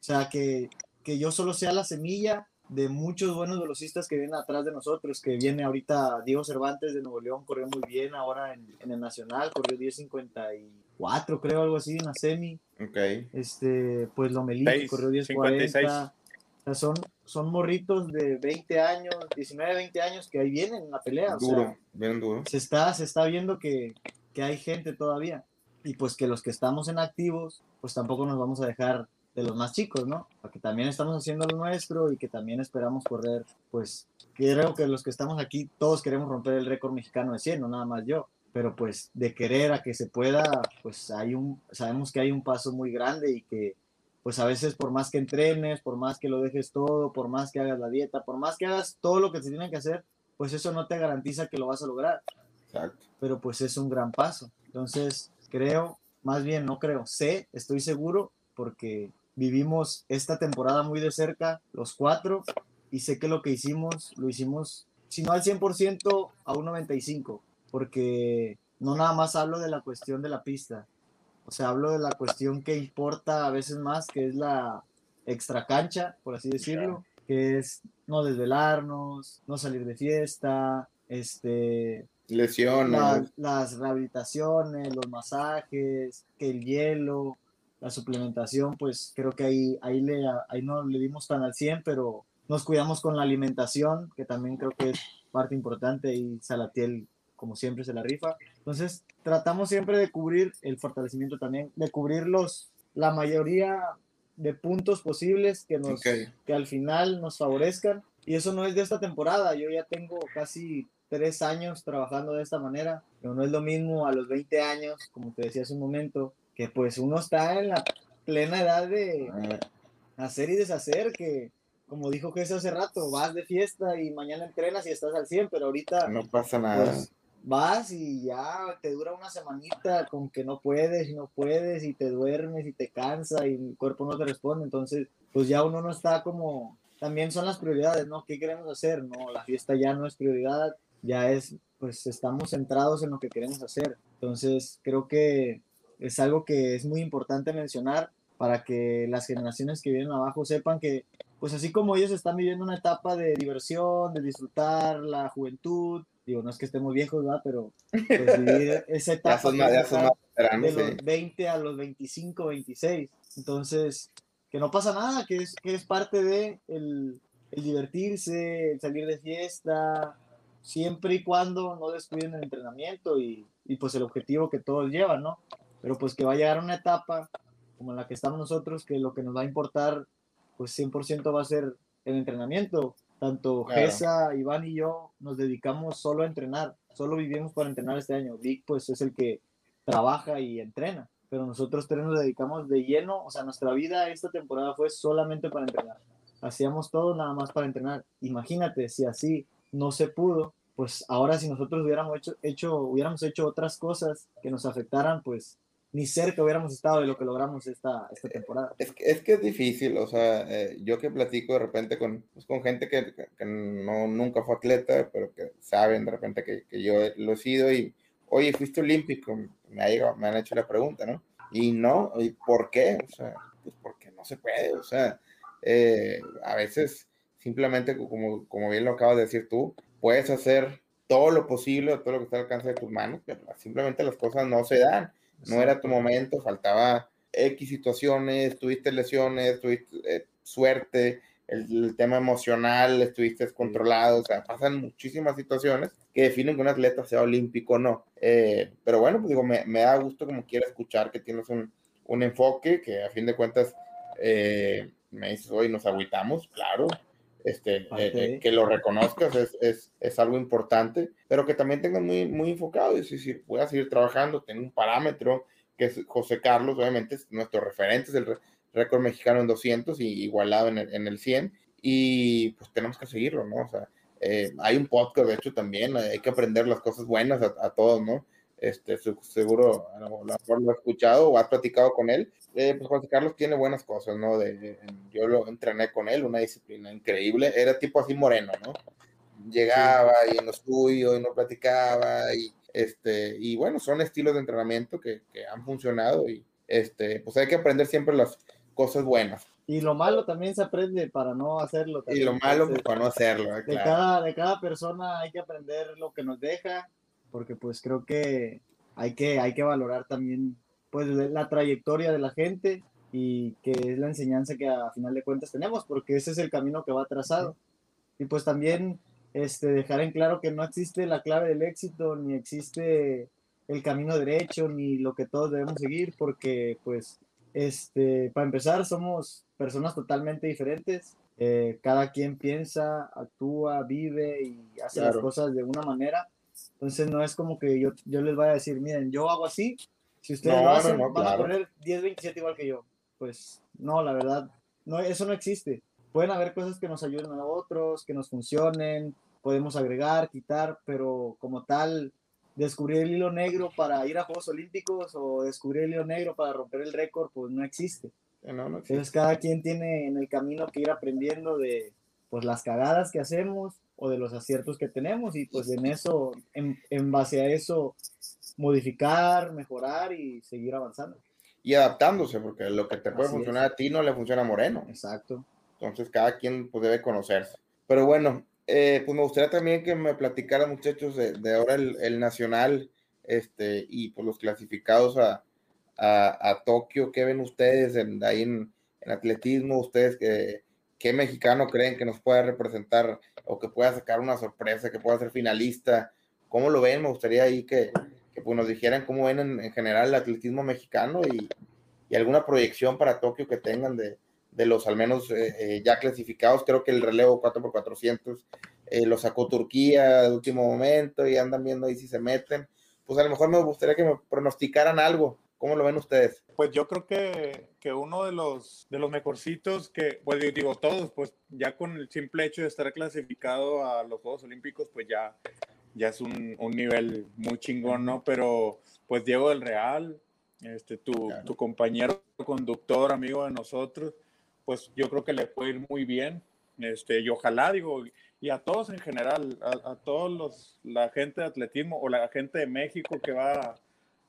O sea, que, que yo solo sea la semilla de muchos buenos velocistas que vienen atrás de nosotros, que viene ahorita Diego Cervantes de Nuevo León, corrió muy bien ahora en, en el Nacional, corrió 10.54, creo, algo así, en la semi. Ok. Este, pues Lomelí, corrió 10.40. O sea, son, son morritos de 20 años, 19, 20 años que ahí vienen en la pelea. O sea, Duro, bien duro. se está, se está viendo que, que hay gente todavía. Y pues que los que estamos en activos, pues tampoco nos vamos a dejar de los más chicos, ¿no? Porque también estamos haciendo lo nuestro y que también esperamos correr, pues creo que los que estamos aquí, todos queremos romper el récord mexicano de 100, no nada más yo. Pero pues de querer a que se pueda, pues hay un, sabemos que hay un paso muy grande y que pues a veces por más que entrenes, por más que lo dejes todo, por más que hagas la dieta, por más que hagas todo lo que se tiene que hacer, pues eso no te garantiza que lo vas a lograr Exacto. pero pues es un gran paso. Entonces, creo, más bien no creo, sé, estoy seguro, porque vivimos esta temporada muy de cerca, los cuatro, y sé que lo que hicimos, lo hicimos, si no al 100%, a un 95%, porque no nada más hablo de la cuestión de la pista, o sea, hablo de la cuestión que importa a veces más, que es la extra cancha, por así decirlo, que es no desvelarnos, no salir de fiesta, este, Lesiones. la- las rehabilitaciones, los masajes, que el hielo, la suplementación, pues creo que ahí, ahí, le, ahí no le dimos tan al 100, pero nos cuidamos con la alimentación, que también creo que es parte importante y Salatiel, como siempre, se la rifa. Entonces, tratamos siempre de cubrir el fortalecimiento también, de cubrir los, la mayoría de puntos posibles que, nos, Ok. que al final nos favorezcan. Y eso no es de esta temporada, yo ya tengo casi tres años trabajando de esta manera, pero no es lo mismo a los 20 años, como te decía hace un momento, que pues uno está en la plena edad de hacer y deshacer, que como dijo Jesús hace rato, vas de fiesta y mañana entrenas y estás al 100, pero ahorita no pasa nada. pues, vas y ya te dura una semanita con que no puedes y no puedes y te duermes y te cansa y el cuerpo no te responde, entonces pues ya uno no está como, también son las prioridades, ¿no? ¿Qué queremos hacer? No, la fiesta ya no es prioridad, ya es, pues estamos centrados en lo que queremos hacer, entonces creo que es algo que es muy importante mencionar para que las generaciones que vienen abajo sepan que pues así como ellos están viviendo una etapa de diversión, de disfrutar la juventud, digo, no es que estemos viejos, ¿verdad? Pero pues, vivir esa etapa son de los 20 a los 25, 26. Entonces, que no pasa nada, que es, que es parte de el, el divertirse, el salir de fiesta, siempre y cuando no descuiden el entrenamiento y, y pues el objetivo que todos llevan, ¿no? Pero pues que va a llegar una etapa como en la que estamos nosotros, que lo que nos va a importar pues 100% va a ser el entrenamiento. Tanto Claro. Gesa, Iván y yo nos dedicamos solo a entrenar, solo vivimos para entrenar este año. Vic pues es el que trabaja y entrena, pero nosotros tres nos dedicamos de lleno, o sea, nuestra vida esta temporada fue solamente para entrenar. Hacíamos todo nada más para entrenar. Imagínate si así no se pudo, pues ahora si nosotros hubiéramos hecho, hecho, hubiéramos hecho otras cosas que nos afectaran, pues ni cerca hubiéramos estado de lo que logramos esta, esta temporada. Es que, es que es difícil, o sea, eh, yo que platico de repente con, pues, con gente que, que- no, nunca fue atleta, pero que saben de repente que, que yo lo he sido y, oye, fuiste olímpico, me, ha llegado- me han hecho la pregunta, ¿no? Y no, ¿y por qué? O sea, pues porque no se puede, o sea, eh, a veces simplemente, como, como bien lo acabas de decir tú, puedes hacer todo lo posible, todo lo que está al alcance de tus manos, pero simplemente las cosas no se dan, no era tu momento, faltaba X situaciones, tuviste lesiones, tuviste eh, suerte, el, el tema emocional, estuviste descontrolado, o sea, pasan muchísimas situaciones que definen que un atleta sea olímpico o no. Eh, pero bueno, pues digo, me, me da gusto como quiera escuchar que tienes un, un enfoque que a fin de cuentas eh, me dices, hoy nos agüitamos, claro, este, eh, eh, que lo reconozcas es, es, es, algo importante, pero que también tengas muy, muy enfocado y decir, voy a seguir trabajando, tengo un parámetro que es José Carlos, obviamente es nuestro referente, es el récord mexicano en 200 y igualado en el, en el 100 y pues tenemos que seguirlo, ¿no? O sea, eh, hay un podcast, de hecho, también, hay que aprender las cosas buenas a, a todos, ¿no? Este, seguro a lo mejor lo has escuchado o has platicado con él. Eh, pues José Carlos tiene buenas cosas, ¿no? De, de, yo lo entrené con él, una disciplina increíble. Era tipo así moreno, ¿no? Llegaba sí. y en lo suyo y no platicaba y este y bueno, son estilos de entrenamiento que, que, han funcionado y este pues hay que aprender siempre las cosas buenas. Y lo malo también se aprende para no hacerlo. También. Y lo malo pues, para no hacerlo. Claro. De, cada, de cada persona hay que aprender lo que nos deja, porque pues creo que hay que, hay que valorar también pues la trayectoria de la gente y que es la enseñanza que a final de cuentas tenemos, porque ese es el camino que va trazado. Y pues también este, dejar en claro que no existe la clave del éxito, ni existe el camino derecho, ni lo que todos debemos seguir, porque pues este, para empezar somos personas totalmente diferentes. Eh, cada quien piensa, actúa, vive y hace claro. las cosas de una manera. Entonces no es como que yo, yo les vaya a decir, miren, yo hago así, si ustedes no, lo hacen, no, no, van claro. a correr 10-27 igual que yo. Pues no, la verdad, no, eso no existe. Pueden haber cosas que nos ayuden a otros, que nos funcionen, podemos agregar, quitar, pero como tal, descubrir el hilo negro para ir a Juegos Olímpicos o descubrir el hilo negro para romper el récord, pues no existe. No, no existe. Entonces cada quien tiene en el camino que ir aprendiendo de pues las cagadas que hacemos o de los aciertos que tenemos y pues en eso, en, en base a eso, modificar, mejorar y seguir avanzando. Y adaptándose, porque lo que te puede Así funcionar es. a ti no le funciona a Moreno. Exacto. Entonces cada quien pues, debe conocerse. Pero bueno, eh, pues me gustaría también que me platicaran muchachos de, de ahora el, el, nacional este, y pues los clasificados a, a, a Tokio. ¿Qué ven ustedes en, ahí en, en atletismo? ¿Ustedes que, qué mexicano creen que nos pueda representar o que pueda sacar una sorpresa, que pueda ser finalista? ¿Cómo lo ven? Me gustaría ahí que, que pues, nos dijeran cómo ven en, en general el atletismo mexicano y, alguna proyección para Tokio que tengan de, de los al menos eh, eh, ya clasificados. Creo que el relevo 4x400 eh, lo sacó Turquía de último momento y andan viendo ahí si se meten. Pues a lo mejor me gustaría que me pronosticaran algo. ¿Cómo lo ven ustedes? Pues yo creo que, que uno de los, de los mejorcitos que, pues digo todos, pues ya con el simple hecho de estar clasificado a los Juegos Olímpicos, pues ya, ya es un, un nivel muy chingón, ¿no? Pero pues Diego del Real, este, tu, claro. tu compañero conductor, amigo de nosotros, pues yo creo que le puede ir muy bien. Este, y ojalá, digo, y a todos en general, a, a, todos los, la gente de atletismo o la gente de México que va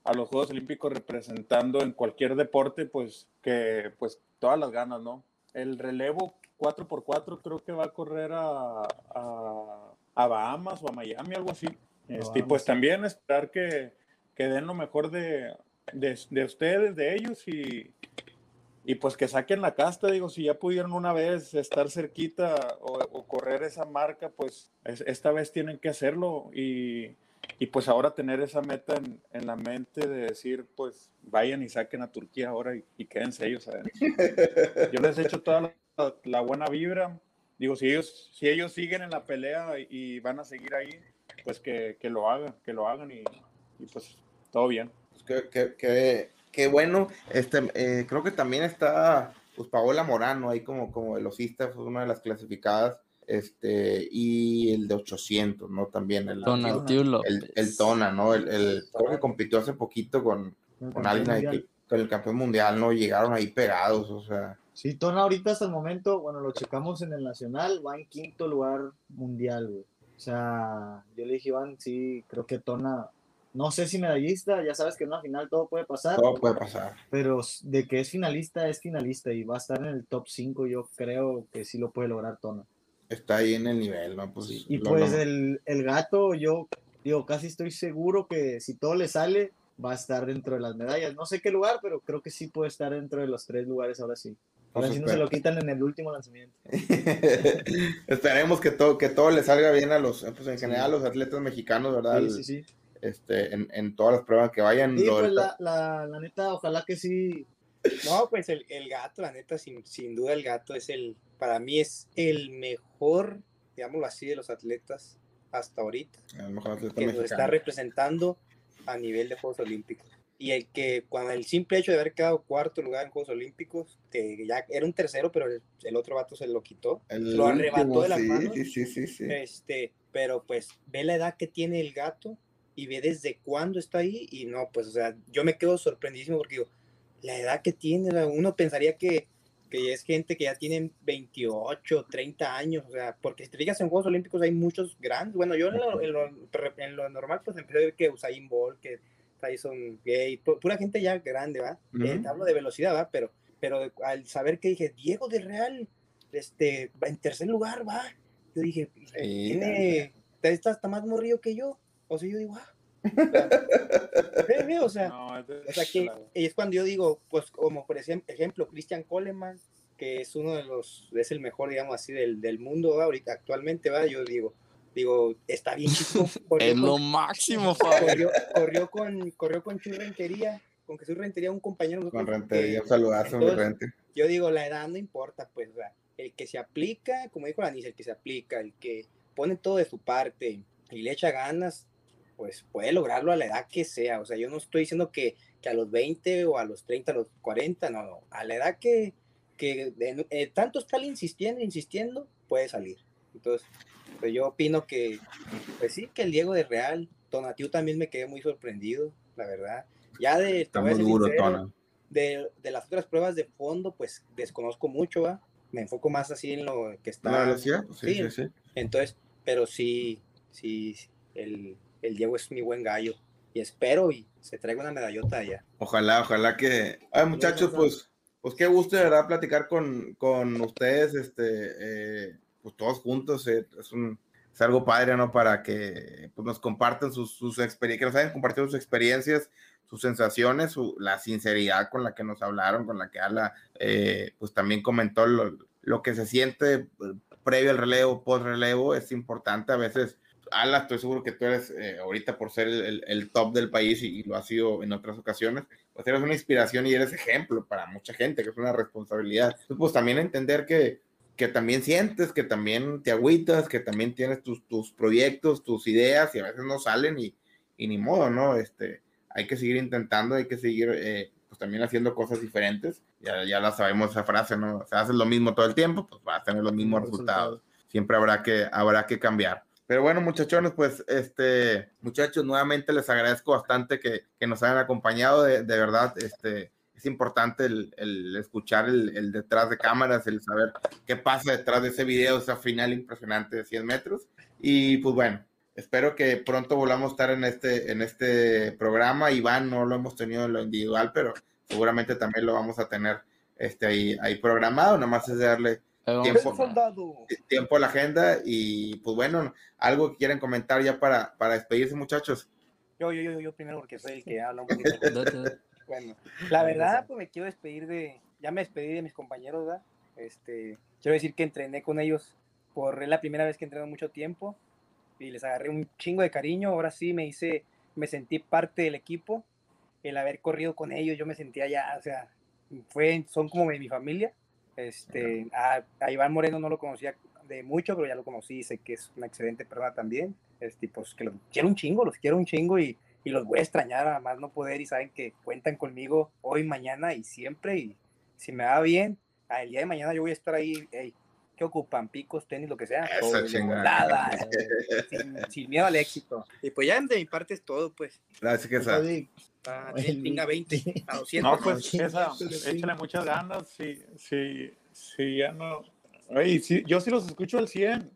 a, los Juegos Olímpicos representando en cualquier deporte, pues que, pues todas las ganas, ¿no? El relevo 4x4 creo que va a correr a, a, a Bahamas o a Miami, algo así. Este, y pues también esperar que, que den lo mejor de, de, de ustedes, de ellos y, y pues que saquen la casta, digo, si ya pudieron una vez estar cerquita o, o correr esa marca, pues es- esta vez tienen que hacerlo y, y pues ahora tener esa meta en, en la mente de decir, pues vayan y saquen a Turquía ahora y, y quédense ellos adentro. Yo les echo toda la, la buena vibra. Digo, si ellos, si ellos siguen en la pelea y, y van a seguir ahí, pues que, que lo hagan, que lo hagan y, y pues todo bien. Pues qué, qué- qué- qué bueno. Este, eh, creo que también está pues Paola Morano ahí como, como velocista, fue una de las clasificadas. Este, y el de 800, ¿no? También el, Donatiu el, el Tona, ¿no? El, el- creo que compitió hace poquito con, con alguien ahí que- con el campeón mundial, ¿no? Llegaron ahí pegados, o sea. Sí, Tona ahorita hasta el momento, bueno, lo checamos en el Nacional, va en quinto lugar mundial, güey. O sea, yo le dije, Iván, sí, creo que Tona, no sé si medallista, ya sabes que en una final todo puede pasar, Todo puede pasar. pero de que es finalista, es finalista y va a estar en el top 5, yo creo que sí lo puede lograr Tona. Está ahí en el nivel, ¿no? Pues, Y lo- pues lo- el, el gato, yo digo, casi estoy seguro que si todo le sale, va a estar dentro de las medallas. No sé qué lugar, pero creo que sí puede estar dentro de los tres lugares ahora sí. Ahora sí no se lo quitan en el último lanzamiento. Esperemos que todo, que todo le salga bien a los, pues en general a los atletas mexicanos, ¿verdad? Sí, sí, sí. Este, en, en todas las pruebas que vayan. Sí, pues la, la, la neta, ojalá que sí. No, pues el, el gato, la neta, sin, sin duda el gato es el, para mí es el mejor, digámoslo así, de los atletas hasta ahorita, el mejor atleta que nos está mexicano. representando a nivel de Juegos Olímpicos. Y el que, cuando el simple hecho de haber quedado cuarto lugar en Juegos Olímpicos, que ya era un tercero, pero el, el otro vato se lo quitó, El lo arrebató último, de las sí, manos. Sí, sí, sí, sí. Este, pero pues ve la edad que tiene el gato y ve desde cuándo está ahí y no, pues, o sea, yo me quedo sorprendidísimo porque digo, la edad que tiene, uno pensaría que, que es gente que ya tienen 28, 30 años, o sea, porque si te fijas en Juegos Olímpicos hay muchos grandes, bueno, yo en lo, en lo, en lo normal pues empecé a ver que Usain Bolt, que Tyson Gay, pu- pura gente ya grande, ¿va? Eh, te hablo de velocidad, ¿va? Pero, pero al saber que dije, Diego del Real, este, va en tercer lugar, va, yo dije, Sí, tiene, está hasta más morrido que yo. O sea, yo digo, ah. Ve, o sea, No, es o sea que es cuando yo digo, pues como por ejem- ejemplo, Christian Coleman, que es uno de los, es el mejor, digamos así, del, del mundo ¿va? ahorita actualmente, va, yo digo, digo, está bien chico. corrió Es con- lo máximo, Fabi. corrió, corrió con, corrió con Chuy Rentería, con Jesús Rentería, un compañero. Con Rentería, un saludazo, mi Rente. yo digo, la edad no importa, pues, el que se aplica, como dijo Lanis, el que se aplica, el que pone todo de su parte y le echa ganas, pues puede lograrlo a la edad que sea. O sea, yo no estoy diciendo que, que a los 20 o a los 30, a los 40, no, no, a la edad que, que eh, tanto está insistiendo, insistiendo, puede salir. Entonces, pues yo opino que, pues sí, que el Diego de Real, Tonatiu también me quedé muy sorprendido, la verdad. Ya de, Está muy duro, sincero, de, de las otras pruebas de fondo, pues desconozco mucho, ¿va? Me enfoco más así en lo que está. ¿La velocidad? Sí. sí, sí. Entonces, pero sí, sí, el, el Diego es mi buen gallo. Y espero y se traiga una medallota allá. Ojalá, ojalá que. Ay, muchachos, pues, pues qué gusto de verdad platicar con, con ustedes, este, eh, pues todos juntos. eh, es, un, es algo padre, ¿no? Para que pues, nos compartan sus, sus experiencias, que nos hayan compartido sus experiencias, sus sensaciones, su- la sinceridad con la que nos hablaron, con la que Ala, eh, pues también comentó lo, lo que se siente eh, previo al relevo, post relevo, es importante a veces. Ala, estoy seguro que tú eres eh, ahorita por ser el, el- el top del país y, y lo has sido en otras ocasiones, pues eres una inspiración y eres ejemplo para mucha gente, que es una responsabilidad. Entonces, pues también entender que, que también sientes, que también te agüitas, que también tienes tus, tus proyectos, tus ideas y a veces no salen y, y ni modo, ¿no? Este, hay que seguir intentando, hay que seguir eh, pues también haciendo cosas diferentes. Ya, ya la sabemos esa frase, ¿no? O sea, haces lo mismo todo el tiempo, pues vas a tener los mismos resultados. Siempre habrá que, habrá que cambiar. Pero bueno, muchachones, pues, este, muchachos, nuevamente les agradezco bastante que, que nos hayan acompañado. De, de verdad, este, es importante el, el escuchar el, el detrás de cámaras, el saber qué pasa detrás de ese video, esa final impresionante de 100 metros. Y pues bueno, espero que pronto volvamos a estar en este, en este programa. Iván no lo hemos tenido en lo individual, pero seguramente también lo vamos a tener este, ahí, ahí programado. Nada más es darle tiempo, tiempo a la agenda y pues bueno, algo que quieran comentar ya para, para despedirse muchachos. Yo, yo, yo, yo primero porque soy el que habla un poquito. bueno, la verdad, pues me quiero despedir de, ya me despedí de mis compañeros, ¿verdad? Este, quiero decir que entrené con ellos por la primera vez que entreno mucho tiempo y les agarré un chingo de cariño. Ahora sí me hice, me sentí parte del equipo. El haber corrido con ellos, yo me sentía ya, o sea, fue, son como de mi familia. Este, a, a Iván Moreno no lo conocía de mucho, pero ya lo conocí, sé que es una excelente persona también. Este, pues que los quiero un chingo, los quiero un chingo y, y los voy a extrañar a más no poder y saben que cuentan conmigo hoy, mañana y siempre y si me va bien, el día de mañana yo voy a estar ahí, hey, ¿qué ocupan? Picos, tenis, lo que sea. nada, sin, sin, miedo al éxito. Y pues ya de mi parte es todo, pues. Gracias, que sea. Ah, tenga 20 a 200. No, pues esa, échale muchas ganas. Sí, sí, sí, ya no. Oye, sí, yo sí los escucho al 100.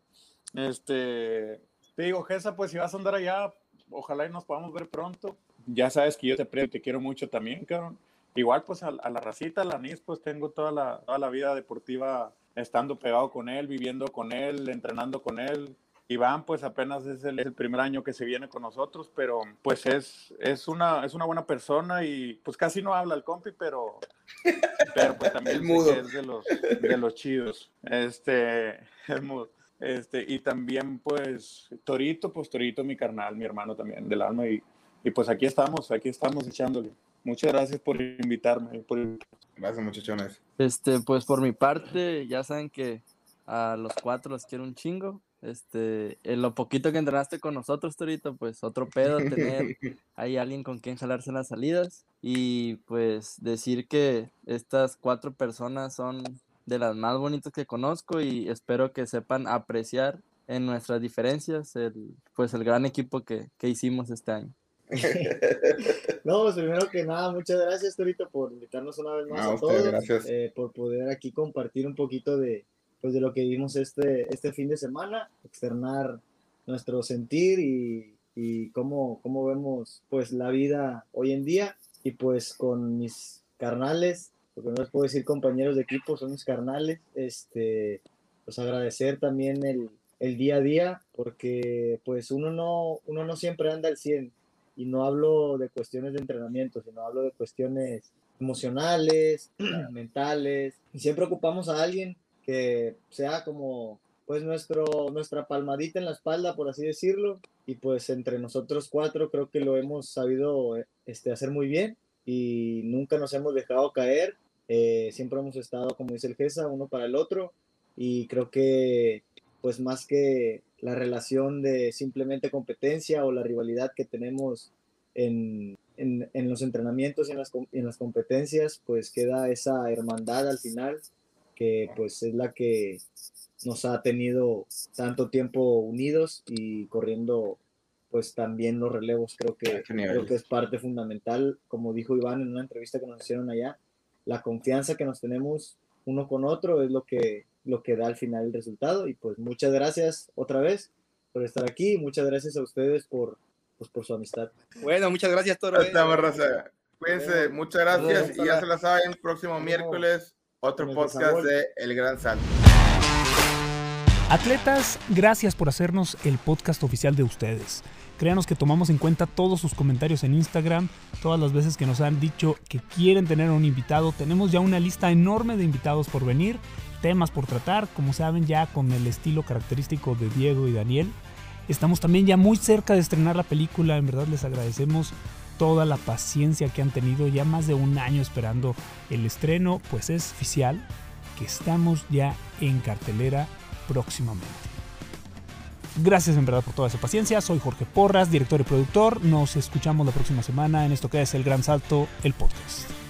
Este, te digo, Gesa, pues si vas a andar allá, ojalá y nos podamos ver pronto. Ya sabes que yo te, te quiero mucho también, cabrón. Igual, pues a, la racita, a la NIS, pues tengo toda la, toda la vida deportiva estando pegado con él, viviendo con él, entrenando con él. Iván, pues apenas es el, el, primer año que se viene con nosotros, pero pues es, es, una, es una buena persona y pues casi no habla el compi, pero, pero pues también es de los, de los chidos. Este, es mudo. Este, y también, pues, Torito, pues Torito, mi carnal, mi hermano también del alma. Y, y pues aquí estamos, aquí estamos echándole. Muchas gracias por invitarme. Por... Gracias, muchachones. Este, pues por mi parte, ya saben que a los cuatro los quiero un chingo. Este, en lo poquito que entrenaste con nosotros, Torito, pues otro pedo tener ahí alguien con quien jalarse las salidas. Y pues decir que estas cuatro personas son de las más bonitas que conozco y espero que sepan apreciar en nuestras diferencias el, pues el gran equipo que, que hicimos este año. no, pues primero que nada, muchas gracias, Torito, por invitarnos una vez más a, todos, gracias. Eh, por poder aquí compartir un poquito de, pues, de lo que vimos este, este fin de semana, externar nuestro sentir y, y cómo, cómo vemos pues la vida hoy en día y pues con mis carnales porque no les puedo decir compañeros de equipo, son mis carnales, este, pues agradecer también el, el día a día, porque pues uno no, uno no siempre anda al 100, y no hablo de cuestiones de entrenamiento, sino hablo de cuestiones emocionales, mentales, y siempre ocupamos a alguien que sea como pues nuestro, nuestra palmadita en la espalda, por así decirlo, y pues entre nosotros cuatro creo que lo hemos sabido este, hacer muy bien y nunca nos hemos dejado caer. Eh, siempre hemos estado, como dice el GESA, uno para el otro y creo que pues más que la relación de simplemente competencia o la rivalidad que tenemos en, en, en los entrenamientos y en las, en las competencias, pues queda esa hermandad al final que pues es la que nos ha tenido tanto tiempo unidos y corriendo pues también los relevos. Creo que, Ah, creo que es parte fundamental, como dijo Iván en una entrevista que nos hicieron allá, la confianza que nos tenemos uno con otro es lo que, lo que da al final el resultado y pues muchas gracias otra vez por estar aquí y muchas gracias a ustedes por, pues, por su amistad. Bueno, muchas gracias Toro. Estamos, raza. Cuídense, muchas gracias y ya se la saben, próximo miércoles otro podcast de El Gran Salto. Atletas, gracias por hacernos el podcast oficial de ustedes. Créanos que tomamos en cuenta todos sus comentarios en Instagram, todas las veces que nos han dicho que quieren tener un invitado. Tenemos ya una lista enorme de invitados por venir, temas por tratar, como saben ya con el estilo característico de Diego y Daniel. Estamos también ya muy cerca de estrenar la película, en verdad les agradecemos toda la paciencia que han tenido, ya más de un año esperando el estreno, pues es oficial que estamos ya en cartelera próximamente. Gracias en verdad por toda su paciencia. Soy Jorge Porras, director y productor. Nos escuchamos la próxima semana en esto que es El Gran Salto, el podcast.